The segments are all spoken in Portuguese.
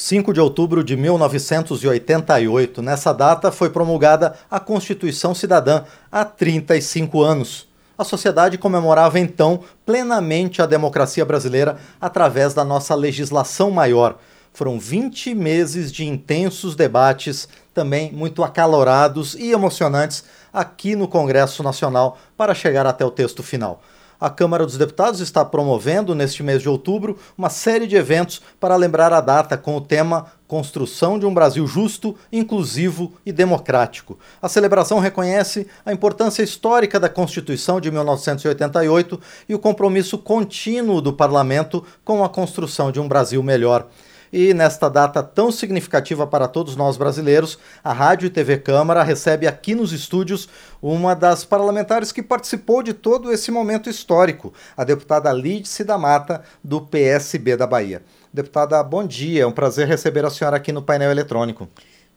5 de outubro de 1988. Nessa data foi promulgada a Constituição Cidadã, há 35 anos. A sociedade comemorava então plenamente a democracia brasileira através da nossa legislação maior. Foram 20 meses de intensos debates, também muito acalorados e emocionantes, aqui no Congresso Nacional para chegar até o texto final a Câmara dos Deputados está promovendo, neste mês de outubro, uma série de eventos para lembrar a data com o tema Construção de um Brasil Justo, Inclusivo e Democrático. A celebração reconhece a importância histórica da Constituição de 1988 e o compromisso contínuo do parlamento com a construção de um Brasil melhor. E nesta data tão significativa para todos nós brasileiros, a Rádio e TV Câmara recebe aqui nos estúdios uma das parlamentares que participou de todo esse momento histórico, a deputada Lídice da Mata, do PSB da Bahia. Deputada, bom dia. É um prazer receber a senhora aqui no painel eletrônico.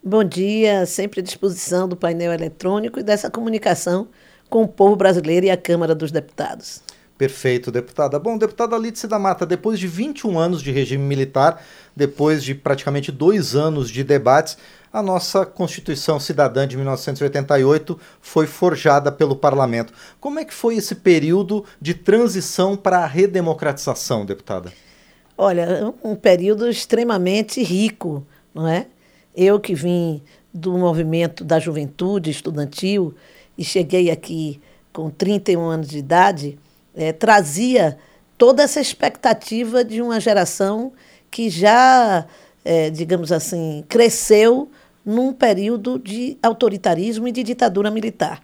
Bom dia, sempre à disposição do painel eletrônico e dessa comunicação com o povo brasileiro e a Câmara dos Deputados. Perfeito, deputada. Bom, deputada Lídice da Mata, depois de 21 anos de regime militar, depois de praticamente dois anos de debates, a nossa Constituição Cidadã de 1988 foi forjada pelo parlamento. Como é que foi esse período de transição para a redemocratização, deputada? Olha, um período extremamente rico, não é? Eu que vim do movimento da juventude estudantil e cheguei aqui com 31 anos de idade, é, trazia toda essa expectativa de uma geração que já, é, digamos assim, cresceu num período de autoritarismo e de ditadura militar.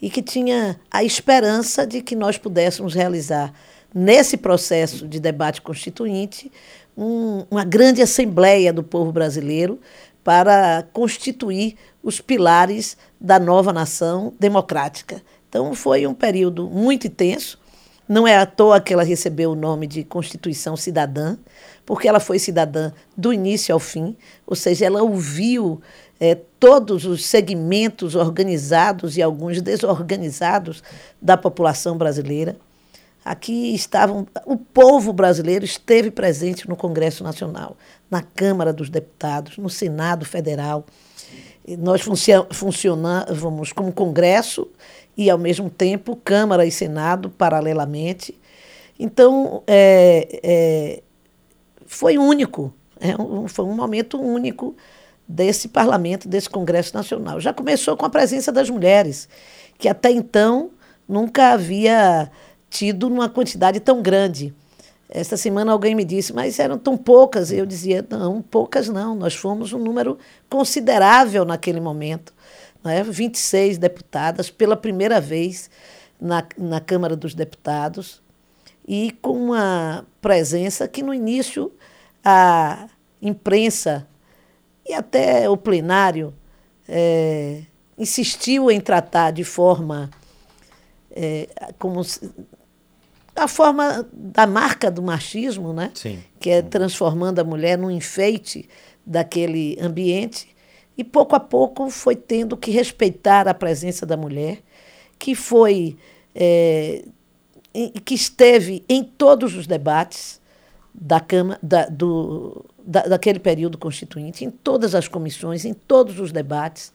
E que tinha a esperança de que nós pudéssemos realizar, nesse processo de debate constituinte, um, uma grande assembleia do povo brasileiro para constituir os pilares da nova nação democrática. Então, foi um período muito intenso, não é à toa que ela recebeu o nome de Constituição Cidadã, porque ela foi cidadã do início ao fim, ou seja, ela ouviu é, todos os segmentos organizados e alguns desorganizados da população brasileira. Aqui estavam. O povo brasileiro esteve presente no Congresso Nacional, na Câmara dos Deputados, no Senado Federal. E nós funcionávamos como Congresso e, ao mesmo tempo, Câmara e Senado paralelamente. Então, é, é, foi único, é um, foi um momento único desse parlamento, desse Congresso Nacional. Já começou com a presença das mulheres, que até então nunca havia tido uma quantidade tão grande. Esta semana alguém me disse, mas eram tão poucas. Eu dizia, não, poucas não, nós fomos um número considerável naquele momento né, 26 deputadas pela primeira vez na, na Câmara dos Deputados e com uma presença que no início a imprensa e até o plenário é, insistiu em tratar de forma é, como a forma da marca do machismo, né? Sim. que é transformando a mulher num enfeite daquele ambiente e pouco a pouco foi tendo que respeitar a presença da mulher, que foi é, que esteve em todos os debates da Câmara, da, do, da, daquele período constituinte, em todas as comissões, em todos os debates,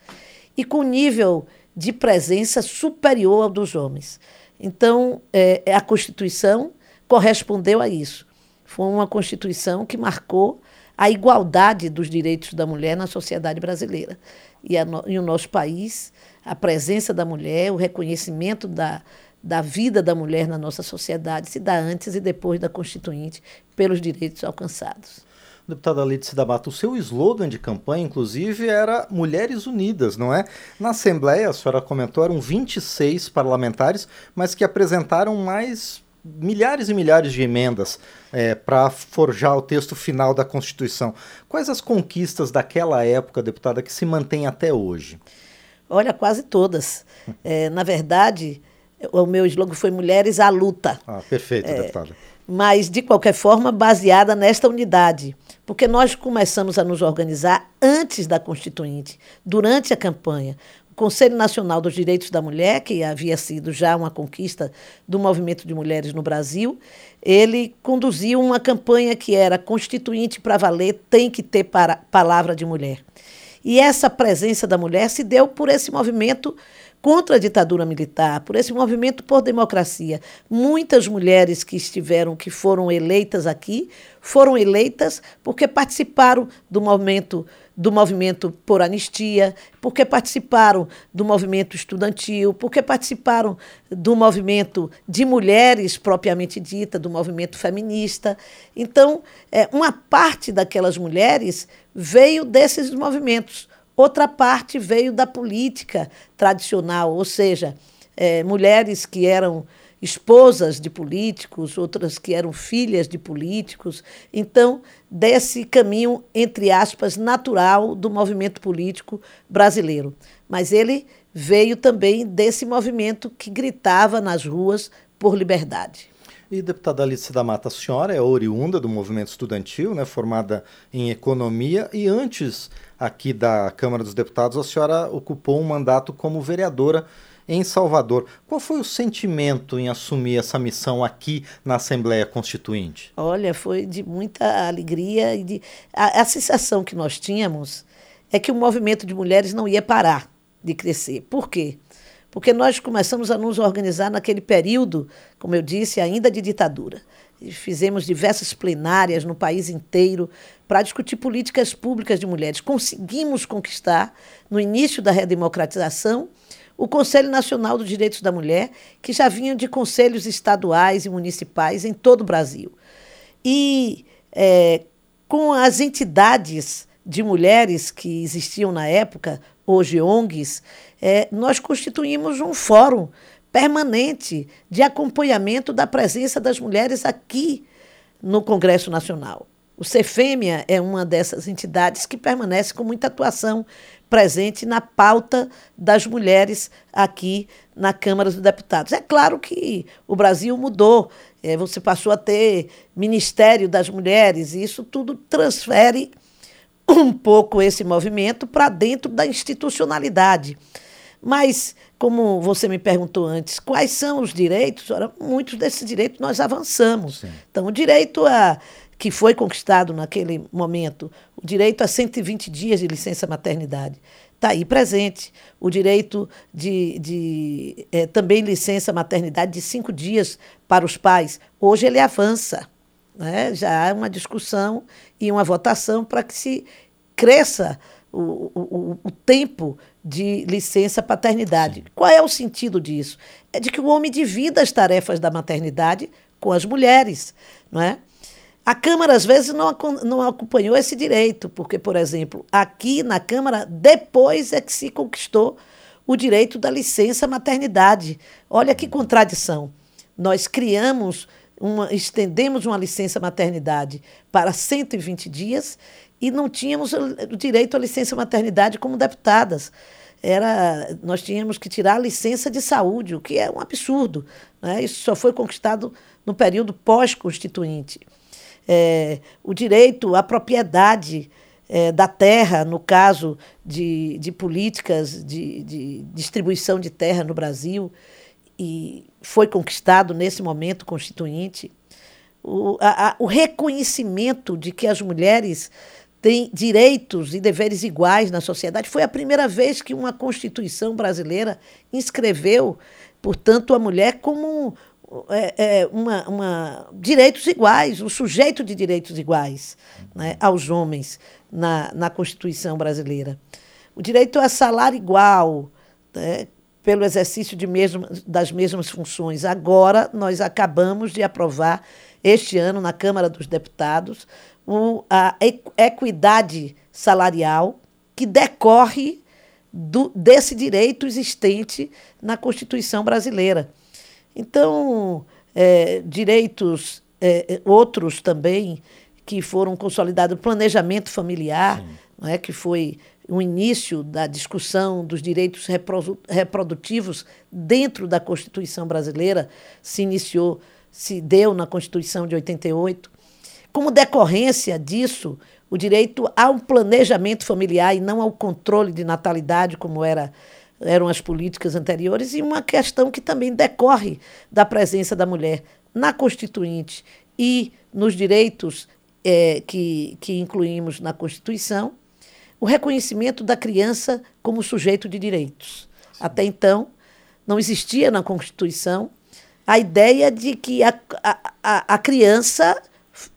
e com nível de presença superior ao dos homens. Então, é, a Constituição correspondeu a isso. Foi uma Constituição que marcou a igualdade dos direitos da mulher na sociedade brasileira. E, a, e o nosso país, a presença da mulher, o reconhecimento da, da vida da mulher na nossa sociedade se dá antes e depois da Constituinte, pelos direitos alcançados. Deputada Lídice da Mata, o seu slogan de campanha, inclusive, era Mulheres Unidas, não é? Na Assembleia, a senhora comentou, eram 26 parlamentares, mas que apresentaram mais milhares e milhares de emendas é, para forjar o texto final da Constituição. Quais as conquistas daquela época, deputada, que se mantêm até hoje? Olha, quase todas. É, na verdade, o meu slogan foi Mulheres à Luta. Ah, perfeito, é, deputada. Mas, de qualquer forma, baseada nesta unidade. Porque nós começamos a nos organizar antes da Constituinte, durante a campanha Conselho Nacional dos Direitos da Mulher, que havia sido já uma conquista do movimento de mulheres no Brasil, ele conduziu uma campanha que era Constituinte para valer tem que ter para, palavra de mulher. E essa presença da mulher se deu por esse movimento contra a ditadura militar, por esse movimento por democracia. Muitas mulheres que estiveram, que foram eleitas aqui, foram eleitas porque participaram do movimento do movimento por anistia, porque participaram do movimento estudantil, porque participaram do movimento de mulheres propriamente dita, do movimento feminista. Então, é, uma parte daquelas mulheres veio desses movimentos. Outra parte veio da política tradicional, ou seja, é, mulheres que eram esposas de políticos, outras que eram filhas de políticos. Então, desse caminho, entre aspas, natural do movimento político brasileiro. Mas ele veio também desse movimento que gritava nas ruas por liberdade. E deputada Alice da Mata, a senhora é oriunda do movimento estudantil, né, formada em economia, e antes aqui da Câmara dos Deputados, a senhora ocupou um mandato como vereadora em Salvador. Qual foi o sentimento em assumir essa missão aqui na Assembleia Constituinte? Olha, foi de muita alegria e de a, a sensação que nós tínhamos é que o movimento de mulheres não ia parar de crescer. Por quê? Porque nós começamos a nos organizar naquele período, como eu disse, ainda de ditadura. Fizemos diversas plenárias no país inteiro para discutir políticas públicas de mulheres. Conseguimos conquistar, no início da redemocratização, o Conselho Nacional dos Direitos da Mulher, que já vinha de conselhos estaduais e municipais em todo o Brasil. E é, com as entidades de mulheres que existiam na época, hoje ONGs, é, nós constituímos um fórum permanente de acompanhamento da presença das mulheres aqui no Congresso Nacional. O Cefêmia é uma dessas entidades que permanece com muita atuação presente na pauta das mulheres aqui na Câmara dos Deputados. É claro que o Brasil mudou, é, você passou a ter Ministério das Mulheres, e isso tudo transfere um pouco esse movimento para dentro da institucionalidade. Mas como você me perguntou antes, quais são os direitos? Ora, muitos desses direitos nós avançamos. Sim. Então, o direito a que foi conquistado naquele momento, o direito a 120 dias de licença maternidade, está aí presente. O direito de, de é, também licença maternidade de cinco dias para os pais. Hoje ele avança. Né? Já há uma discussão e uma votação para que se cresça o, o, o tempo de licença paternidade. Sim. Qual é o sentido disso? É de que o homem divida as tarefas da maternidade com as mulheres, não é? A Câmara, às vezes, não, não acompanhou esse direito, porque, por exemplo, aqui na Câmara, depois é que se conquistou o direito da licença maternidade. Olha que contradição. Nós criamos, uma, estendemos uma licença maternidade para 120 dias e não tínhamos o direito à licença maternidade como deputadas. Era, nós tínhamos que tirar a licença de saúde, o que é um absurdo. Né? Isso só foi conquistado no período pós-constituinte. É, o direito à propriedade é, da terra, no caso de, de políticas de, de distribuição de terra no Brasil, e foi conquistado nesse momento constituinte. O, a, a, o reconhecimento de que as mulheres tem direitos e deveres iguais na sociedade. Foi a primeira vez que uma Constituição brasileira inscreveu, portanto, a mulher como é, é, uma, uma, direitos iguais, um sujeito de direitos iguais né, aos homens na, na Constituição brasileira. O direito a salário igual, né, pelo exercício mesmo, das mesmas funções. Agora, nós acabamos de aprovar, este ano, na Câmara dos Deputados, o, a equidade salarial que decorre do, desse direito existente na Constituição brasileira. Então, é, direitos é, outros também que foram consolidados, planejamento familiar, não é, que foi o início da discussão dos direitos reprodutivos dentro da Constituição brasileira, se iniciou, se deu na Constituição de 88. Como decorrência disso, o direito ao planejamento familiar e não ao controle de natalidade, como era eram as políticas anteriores, e uma questão que também decorre da presença da mulher na Constituinte e nos direitos é, que, que incluímos na Constituição, o reconhecimento da criança como sujeito de direitos. Sim. Até então, não existia na Constituição a ideia de que a, a, a criança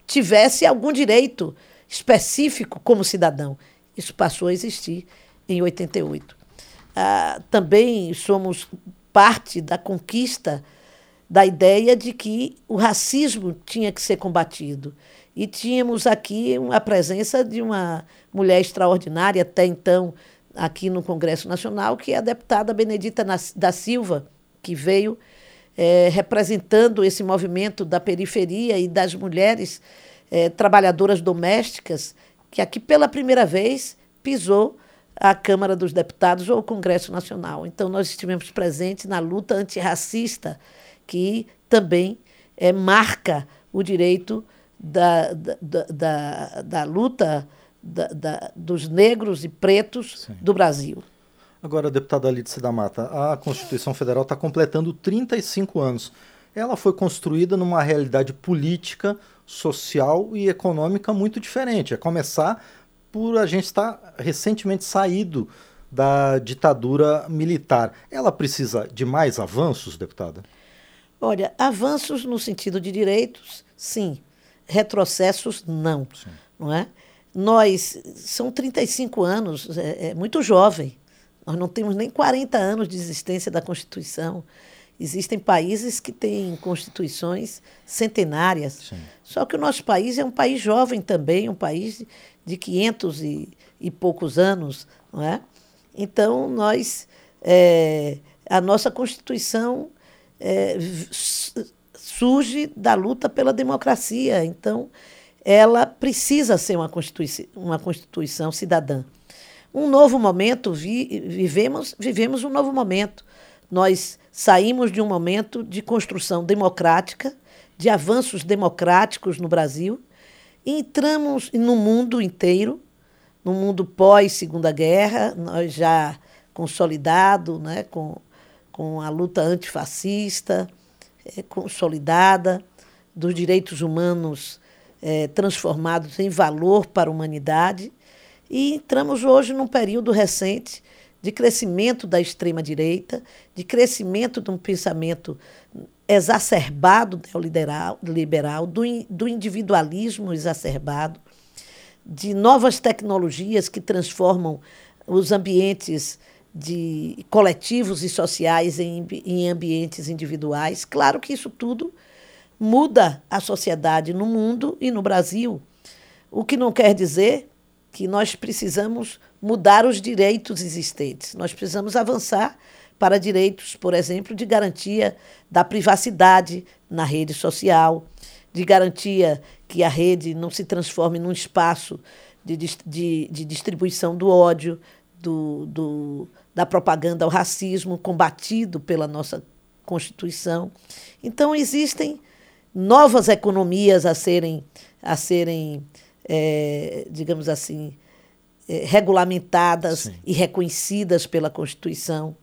tivesse algum direito específico como cidadão. Isso passou a existir em 88. Ah, também somos parte da conquista da ideia de que o racismo tinha que ser combatido. E tínhamos aqui a presença de uma mulher extraordinária, até então, aqui no Congresso Nacional, que é a deputada Benedita da Silva, que veio é, representando esse movimento da periferia e das mulheres é, trabalhadoras domésticas, que aqui pela primeira vez pisou a Câmara dos Deputados ou o Congresso Nacional. Então, nós estivemos presentes na luta antirracista, que também é, marca o direito da, da, da, da luta da, da, dos negros e pretos Sim. do Brasil. Agora, deputada Alice da Mata, a Constituição Federal está completando 35 anos. Ela foi construída numa realidade política, social e econômica muito diferente. A começar por a gente estar recentemente saído da ditadura militar. Ela precisa de mais avanços, deputada? Olha, avanços no sentido de direitos, sim. Retrocessos, não. Sim. Não é? Nós, são 35 anos, é, é muito jovem. Nós não temos nem 40 anos de existência da Constituição. Existem países que têm constituições centenárias. Sim. Só que o nosso país é um país jovem também, um país de 500 e, e poucos anos, não é? Então, nós, é, a nossa Constituição é, surge da luta pela democracia. Então, ela precisa ser uma Constituição, uma Constituição cidadã. Um novo momento, vi, vivemos, vivemos um novo momento. Nós saímos de um momento de construção democrática, de avanços democráticos no Brasil, e entramos no mundo inteiro, no mundo pós-Segunda Guerra, nós já consolidado, né, com, com a luta antifascista consolidada, dos direitos humanos é, transformados em valor para a humanidade, e entramos hoje num período recente de crescimento da extrema-direita, de crescimento de um pensamento exacerbado neoliberal, liberal, do, do individualismo exacerbado, de novas tecnologias que transformam os ambientes de coletivos e sociais em, em ambientes individuais. Claro que isso tudo muda a sociedade no mundo e no Brasil, o que não quer dizer que nós precisamos mudar os direitos existentes. Nós precisamos avançar para direitos, por exemplo, de garantia da privacidade na rede social, de garantia que a rede não se transforme num espaço de, de, de distribuição do ódio, do, do, da propaganda ao racismo combatido pela nossa Constituição. Então, existem novas economias a serem, a serem é, digamos assim, é, regulamentadas Sim. e reconhecidas pela Constituição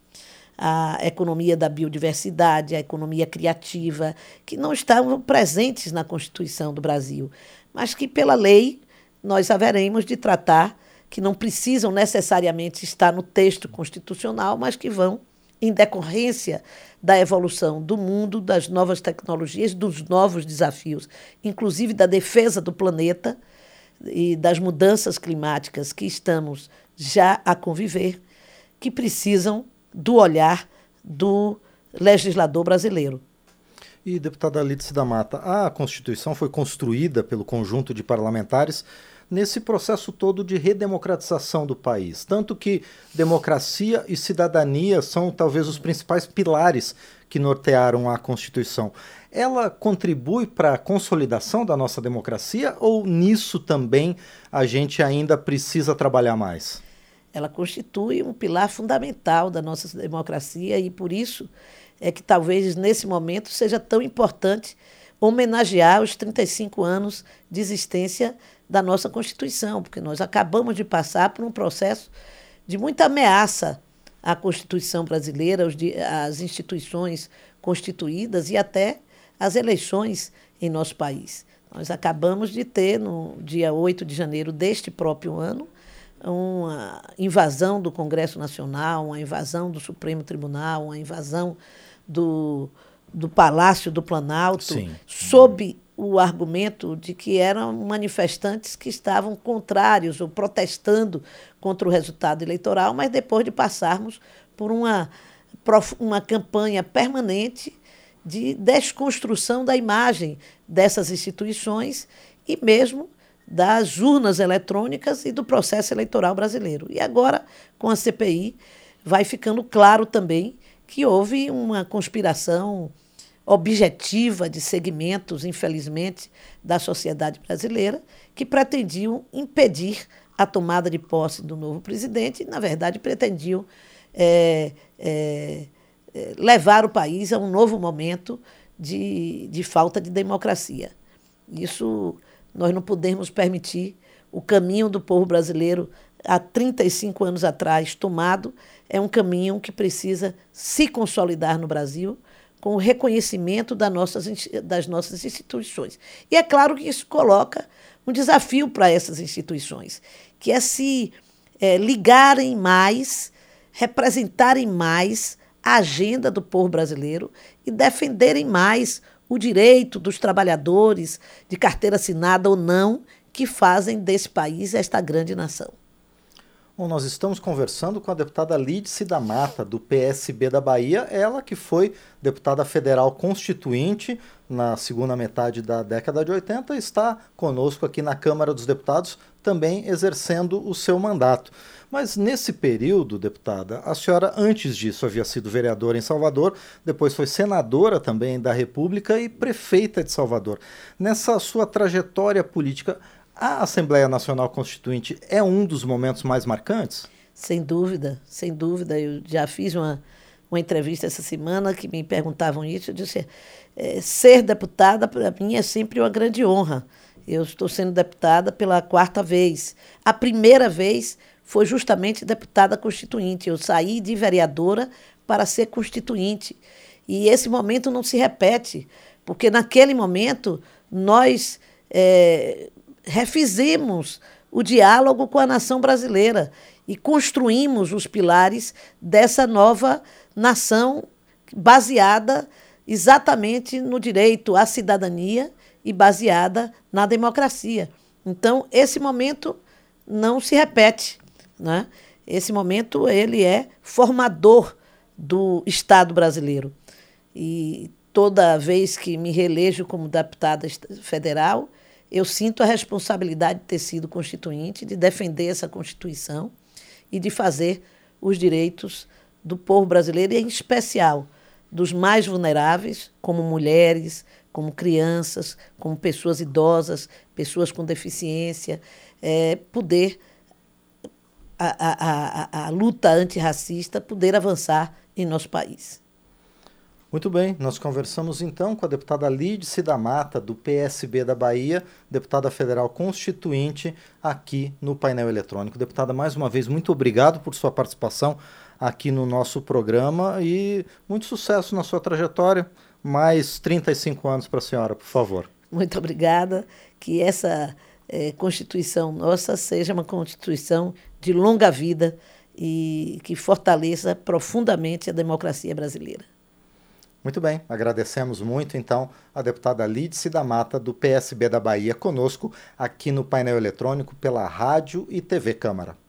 a economia da biodiversidade, a economia criativa, que não estavam presentes na Constituição do Brasil, mas que, pela lei, nós haveremos de tratar, que não precisam necessariamente estar no texto constitucional, mas que vão, em decorrência da evolução do mundo, das novas tecnologias, dos novos desafios, inclusive da defesa do planeta e das mudanças climáticas que estamos já a conviver, que precisam do olhar do legislador brasileiro. E, deputada Lídice da Mata, a Constituição foi construída pelo conjunto de parlamentares nesse processo todo de redemocratização do país. Tanto que democracia e cidadania são talvez os principais pilares que nortearam a Constituição. Ela contribui para a consolidação da nossa democracia ou nisso também a gente ainda precisa trabalhar mais? ela constitui um pilar fundamental da nossa democracia e por isso é que talvez nesse momento seja tão importante homenagear os 35 anos de existência da nossa Constituição, porque nós acabamos de passar por um processo de muita ameaça a Constituição brasileira, as instituições constituídas e até as eleições em nosso país. Nós acabamos de ter, no dia 8 de janeiro deste próprio ano, uma invasão do Congresso Nacional, uma invasão do Supremo Tribunal, uma invasão do, do Palácio do Planalto, Sim. sob o argumento de que eram manifestantes que estavam contrários ou protestando contra o resultado eleitoral, mas depois de passarmos por uma, uma campanha permanente de desconstrução da imagem dessas instituições e mesmo das urnas eletrônicas e do processo eleitoral brasileiro. E agora, com a CPI, vai ficando claro também que houve uma conspiração objetiva de segmentos, infelizmente, da sociedade brasileira que pretendiam impedir a tomada de posse do novo presidente e, na verdade, pretendiam é, é, levar o país a um novo momento de, de falta de democracia. Isso nós não podemos permitir o caminho do povo brasileiro há 35 anos atrás tomado é um caminho que precisa se consolidar no Brasil com o reconhecimento das nossas, das nossas instituições. E é claro que isso coloca um desafio para essas instituições, que é se é, ligarem mais, representarem mais a agenda do povo brasileiro e defenderem mais o direito dos trabalhadores, de carteira assinada ou não, que fazem desse país esta grande nação. Bom, nós estamos conversando com a deputada Lídice da Mata, do PSB da Bahia, ela que foi deputada federal constituinte na segunda metade da década de 80, está conosco aqui na Câmara dos Deputados, também exercendo o seu mandato. Mas nesse período, deputada, a senhora antes disso havia sido vereadora em Salvador, depois foi senadora também da República e prefeita de Salvador. Nessa sua trajetória política, a Assembleia Nacional Constituinte é um dos momentos mais marcantes? Sem dúvida, sem dúvida. Eu já fiz uma, uma entrevista essa semana que me perguntavam isso. Eu disse: é, ser deputada, para mim, é sempre uma grande honra. Eu estou sendo deputada pela quarta vez. A primeira vez foi justamente deputada constituinte. Eu saí de vereadora para ser constituinte. E esse momento não se repete, porque naquele momento nós. É, refizemos o diálogo com a nação brasileira e construímos os pilares dessa nova nação baseada exatamente no direito à cidadania e baseada na democracia. Então, esse momento não se repete, né? Esse momento ele é formador do Estado brasileiro. E toda vez que me reelejo como deputada federal, eu sinto a responsabilidade de ter sido constituinte, de defender essa Constituição e de fazer os direitos do povo brasileiro, e em especial dos mais vulneráveis, como mulheres, como crianças, como pessoas idosas, pessoas com deficiência, é, poder, a, a, a, a luta antirracista, poder avançar em nosso país. Muito bem, nós conversamos então com a deputada Lídice da Mata, do PSB da Bahia, deputada federal constituinte, aqui no painel eletrônico. Deputada, mais uma vez, muito obrigado por sua participação aqui no nosso programa e muito sucesso na sua trajetória. Mais 35 anos para a senhora, por favor. Muito obrigada. Que essa eh, Constituição nossa seja uma Constituição de longa vida e que fortaleça profundamente a democracia brasileira. Muito bem, agradecemos muito então a deputada Lídice da Mata, do PSB da Bahia, conosco aqui no painel eletrônico pela Rádio e TV Câmara.